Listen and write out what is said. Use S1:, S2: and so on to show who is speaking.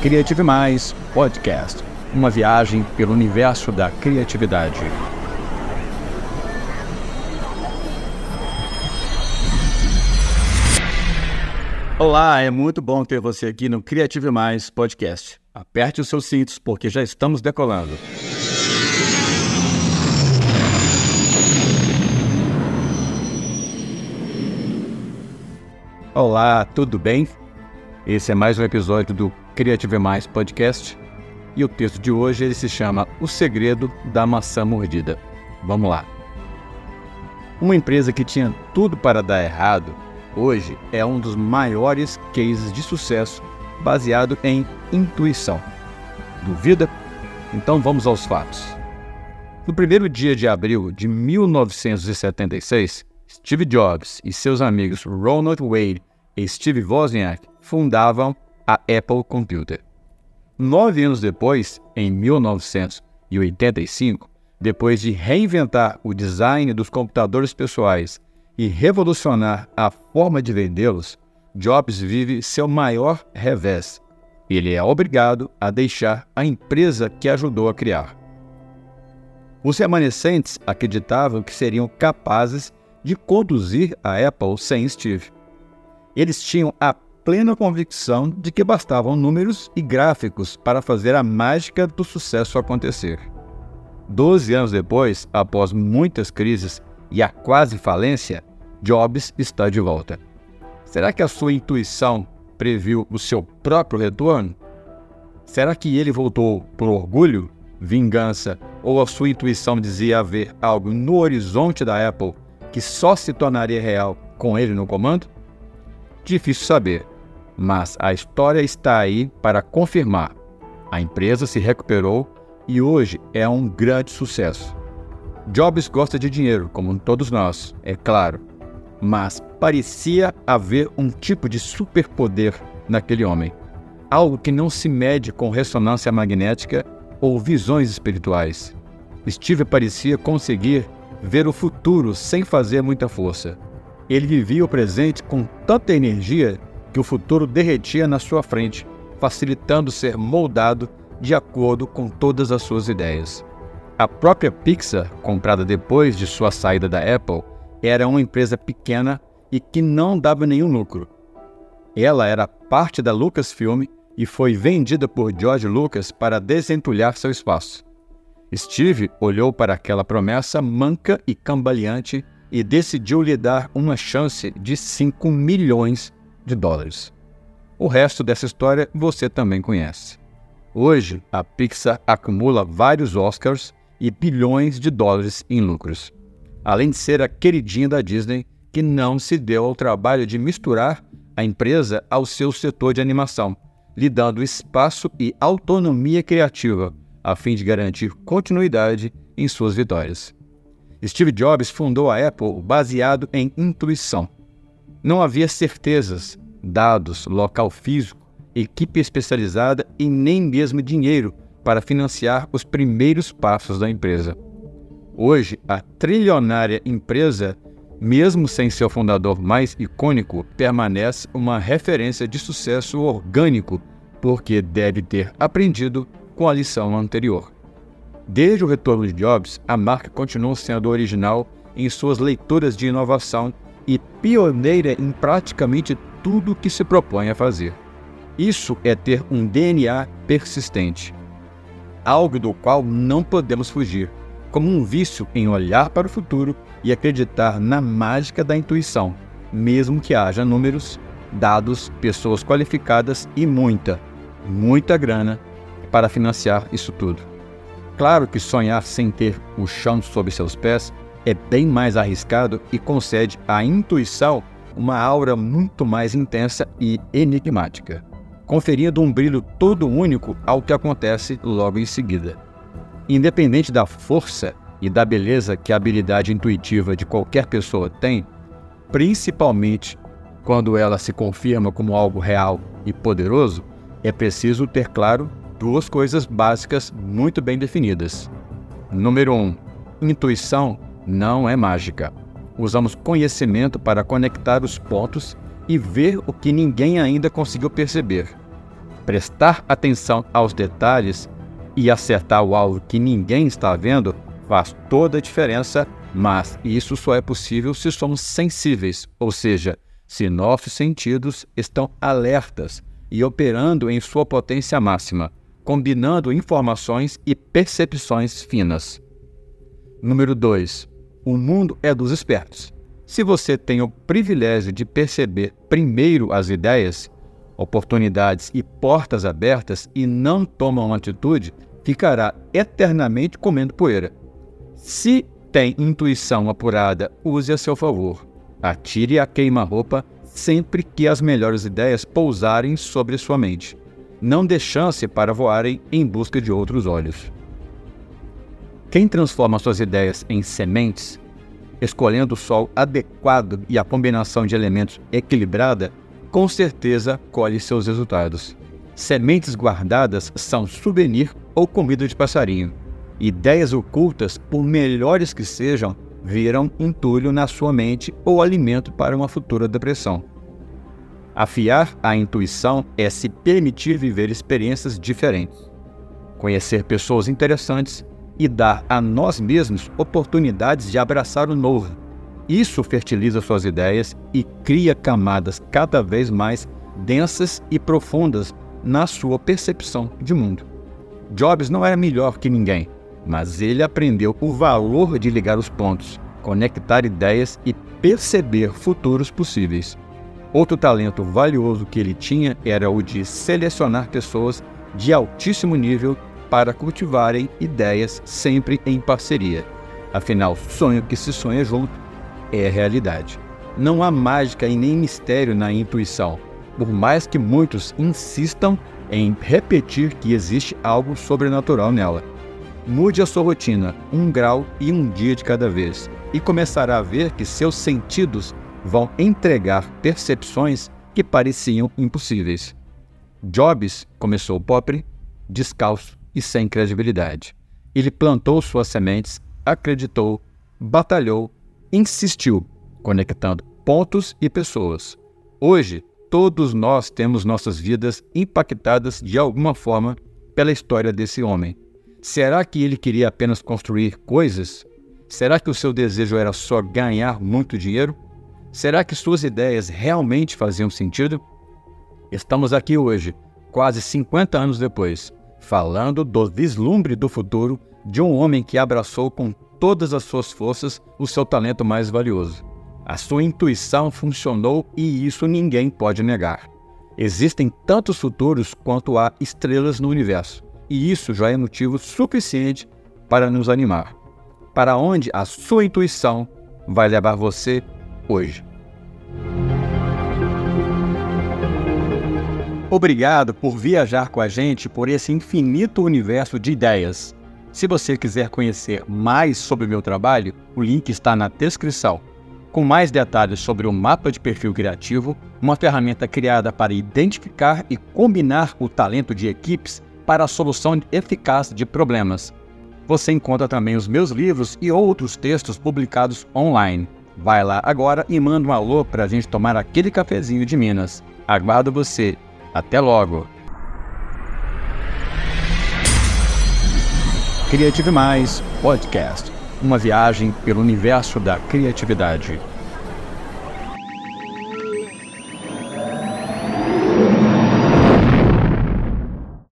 S1: Criative Mais Podcast uma viagem pelo universo da criatividade. Olá, é muito bom ter você aqui no Criative Mais Podcast. Aperte os seus cintos porque já estamos decolando. Olá, tudo bem? Esse é mais um episódio do Criative Mais Podcast e o texto de hoje ele se chama O Segredo da Maçã Mordida. Vamos lá. Uma empresa que tinha tudo para dar errado, hoje é um dos maiores cases de sucesso baseado em intuição. Duvida? Então vamos aos fatos. No primeiro dia de abril de 1976, Steve Jobs e seus amigos Ronald Wade e Steve Wozniak fundavam a Apple Computer. Nove anos depois, em 1985, depois de reinventar o design dos computadores pessoais e revolucionar a forma de vendê-los, Jobs vive seu maior revés. Ele é obrigado a deixar a empresa que ajudou a criar. Os remanescentes acreditavam que seriam capazes de conduzir a Apple sem Steve. Eles tinham a plena convicção de que bastavam números e gráficos para fazer a mágica do sucesso acontecer. Doze anos depois, após muitas crises e a quase falência, Jobs está de volta. Será que a sua intuição previu o seu próprio retorno? Será que ele voltou por orgulho, vingança ou a sua intuição dizia haver algo no horizonte da Apple que só se tornaria real com ele no comando? Difícil saber, mas a história está aí para confirmar. A empresa se recuperou e hoje é um grande sucesso. Jobs gosta de dinheiro, como todos nós, é claro, mas parecia haver um tipo de superpoder naquele homem. Algo que não se mede com ressonância magnética ou visões espirituais. Steve parecia conseguir ver o futuro sem fazer muita força. Ele vivia o presente com tanta energia que o futuro derretia na sua frente, facilitando ser moldado de acordo com todas as suas ideias. A própria Pixar, comprada depois de sua saída da Apple, era uma empresa pequena e que não dava nenhum lucro. Ela era parte da Lucasfilm e foi vendida por George Lucas para desentulhar seu espaço. Steve olhou para aquela promessa manca e cambaleante e decidiu lhe dar uma chance de 5 milhões de dólares. O resto dessa história você também conhece. Hoje, a Pixar acumula vários Oscars e bilhões de dólares em lucros, além de ser a queridinha da Disney que não se deu ao trabalho de misturar a empresa ao seu setor de animação, lhe dando espaço e autonomia criativa, a fim de garantir continuidade em suas vitórias. Steve Jobs fundou a Apple baseado em intuição não havia certezas, dados, local físico, equipe especializada e nem mesmo dinheiro para financiar os primeiros passos da empresa. Hoje, a trilionária empresa, mesmo sem seu fundador mais icônico, permanece uma referência de sucesso orgânico, porque deve ter aprendido com a lição anterior. Desde o retorno de Jobs, a marca continuou sendo original em suas leituras de inovação e pioneira em praticamente tudo que se propõe a fazer. Isso é ter um DNA persistente, algo do qual não podemos fugir, como um vício em olhar para o futuro e acreditar na mágica da intuição, mesmo que haja números, dados, pessoas qualificadas e muita, muita grana para financiar isso tudo. Claro que sonhar sem ter o chão sob seus pés é bem mais arriscado e concede à intuição uma aura muito mais intensa e enigmática, conferindo um brilho todo único ao que acontece logo em seguida. Independente da força e da beleza que a habilidade intuitiva de qualquer pessoa tem, principalmente quando ela se confirma como algo real e poderoso, é preciso ter claro duas coisas básicas muito bem definidas. Número 1. Um, intuição não é mágica. Usamos conhecimento para conectar os pontos e ver o que ninguém ainda conseguiu perceber. Prestar atenção aos detalhes e acertar o alvo que ninguém está vendo faz toda a diferença, mas isso só é possível se somos sensíveis, ou seja, se nossos sentidos estão alertas e operando em sua potência máxima, combinando informações e percepções finas. Número 2. O mundo é dos espertos. Se você tem o privilégio de perceber primeiro as ideias, oportunidades e portas abertas e não toma uma atitude, ficará eternamente comendo poeira. Se tem intuição apurada, use a seu favor. Atire a queima-roupa sempre que as melhores ideias pousarem sobre sua mente. Não dê chance para voarem em busca de outros olhos. Quem transforma suas ideias em sementes, escolhendo o sol adequado e a combinação de elementos equilibrada, com certeza colhe seus resultados. Sementes guardadas são souvenir ou comida de passarinho. Ideias ocultas, por melhores que sejam, viram entulho na sua mente ou alimento para uma futura depressão. Afiar a intuição é se permitir viver experiências diferentes, conhecer pessoas interessantes e dar a nós mesmos oportunidades de abraçar o novo. Isso fertiliza suas ideias e cria camadas cada vez mais densas e profundas na sua percepção de mundo. Jobs não era melhor que ninguém, mas ele aprendeu o valor de ligar os pontos, conectar ideias e perceber futuros possíveis. Outro talento valioso que ele tinha era o de selecionar pessoas de altíssimo nível para cultivarem ideias sempre em parceria. Afinal, sonho que se sonha junto é realidade. Não há mágica e nem mistério na intuição, por mais que muitos insistam em repetir que existe algo sobrenatural nela. Mude a sua rotina, um grau e um dia de cada vez, e começará a ver que seus sentidos vão entregar percepções que pareciam impossíveis. Jobs começou pobre, descalço, e sem credibilidade. Ele plantou suas sementes, acreditou, batalhou, insistiu, conectando pontos e pessoas. Hoje, todos nós temos nossas vidas impactadas de alguma forma pela história desse homem. Será que ele queria apenas construir coisas? Será que o seu desejo era só ganhar muito dinheiro? Será que suas ideias realmente faziam sentido? Estamos aqui hoje, quase 50 anos depois, falando do vislumbre do futuro de um homem que abraçou com todas as suas forças o seu talento mais valioso. A sua intuição funcionou e isso ninguém pode negar. Existem tantos futuros quanto há estrelas no universo, e isso já é motivo suficiente para nos animar. Para onde a sua intuição vai levar você hoje? Obrigado por viajar com a gente por esse infinito universo de ideias. Se você quiser conhecer mais sobre o meu trabalho, o link está na descrição. Com mais detalhes sobre o mapa de perfil criativo, uma ferramenta criada para identificar e combinar o talento de equipes para a solução eficaz de problemas. Você encontra também os meus livros e outros textos publicados online. Vai lá agora e manda um alô para a gente tomar aquele cafezinho de Minas. Aguardo você até logo! Criative Mais Podcast uma viagem pelo universo da criatividade.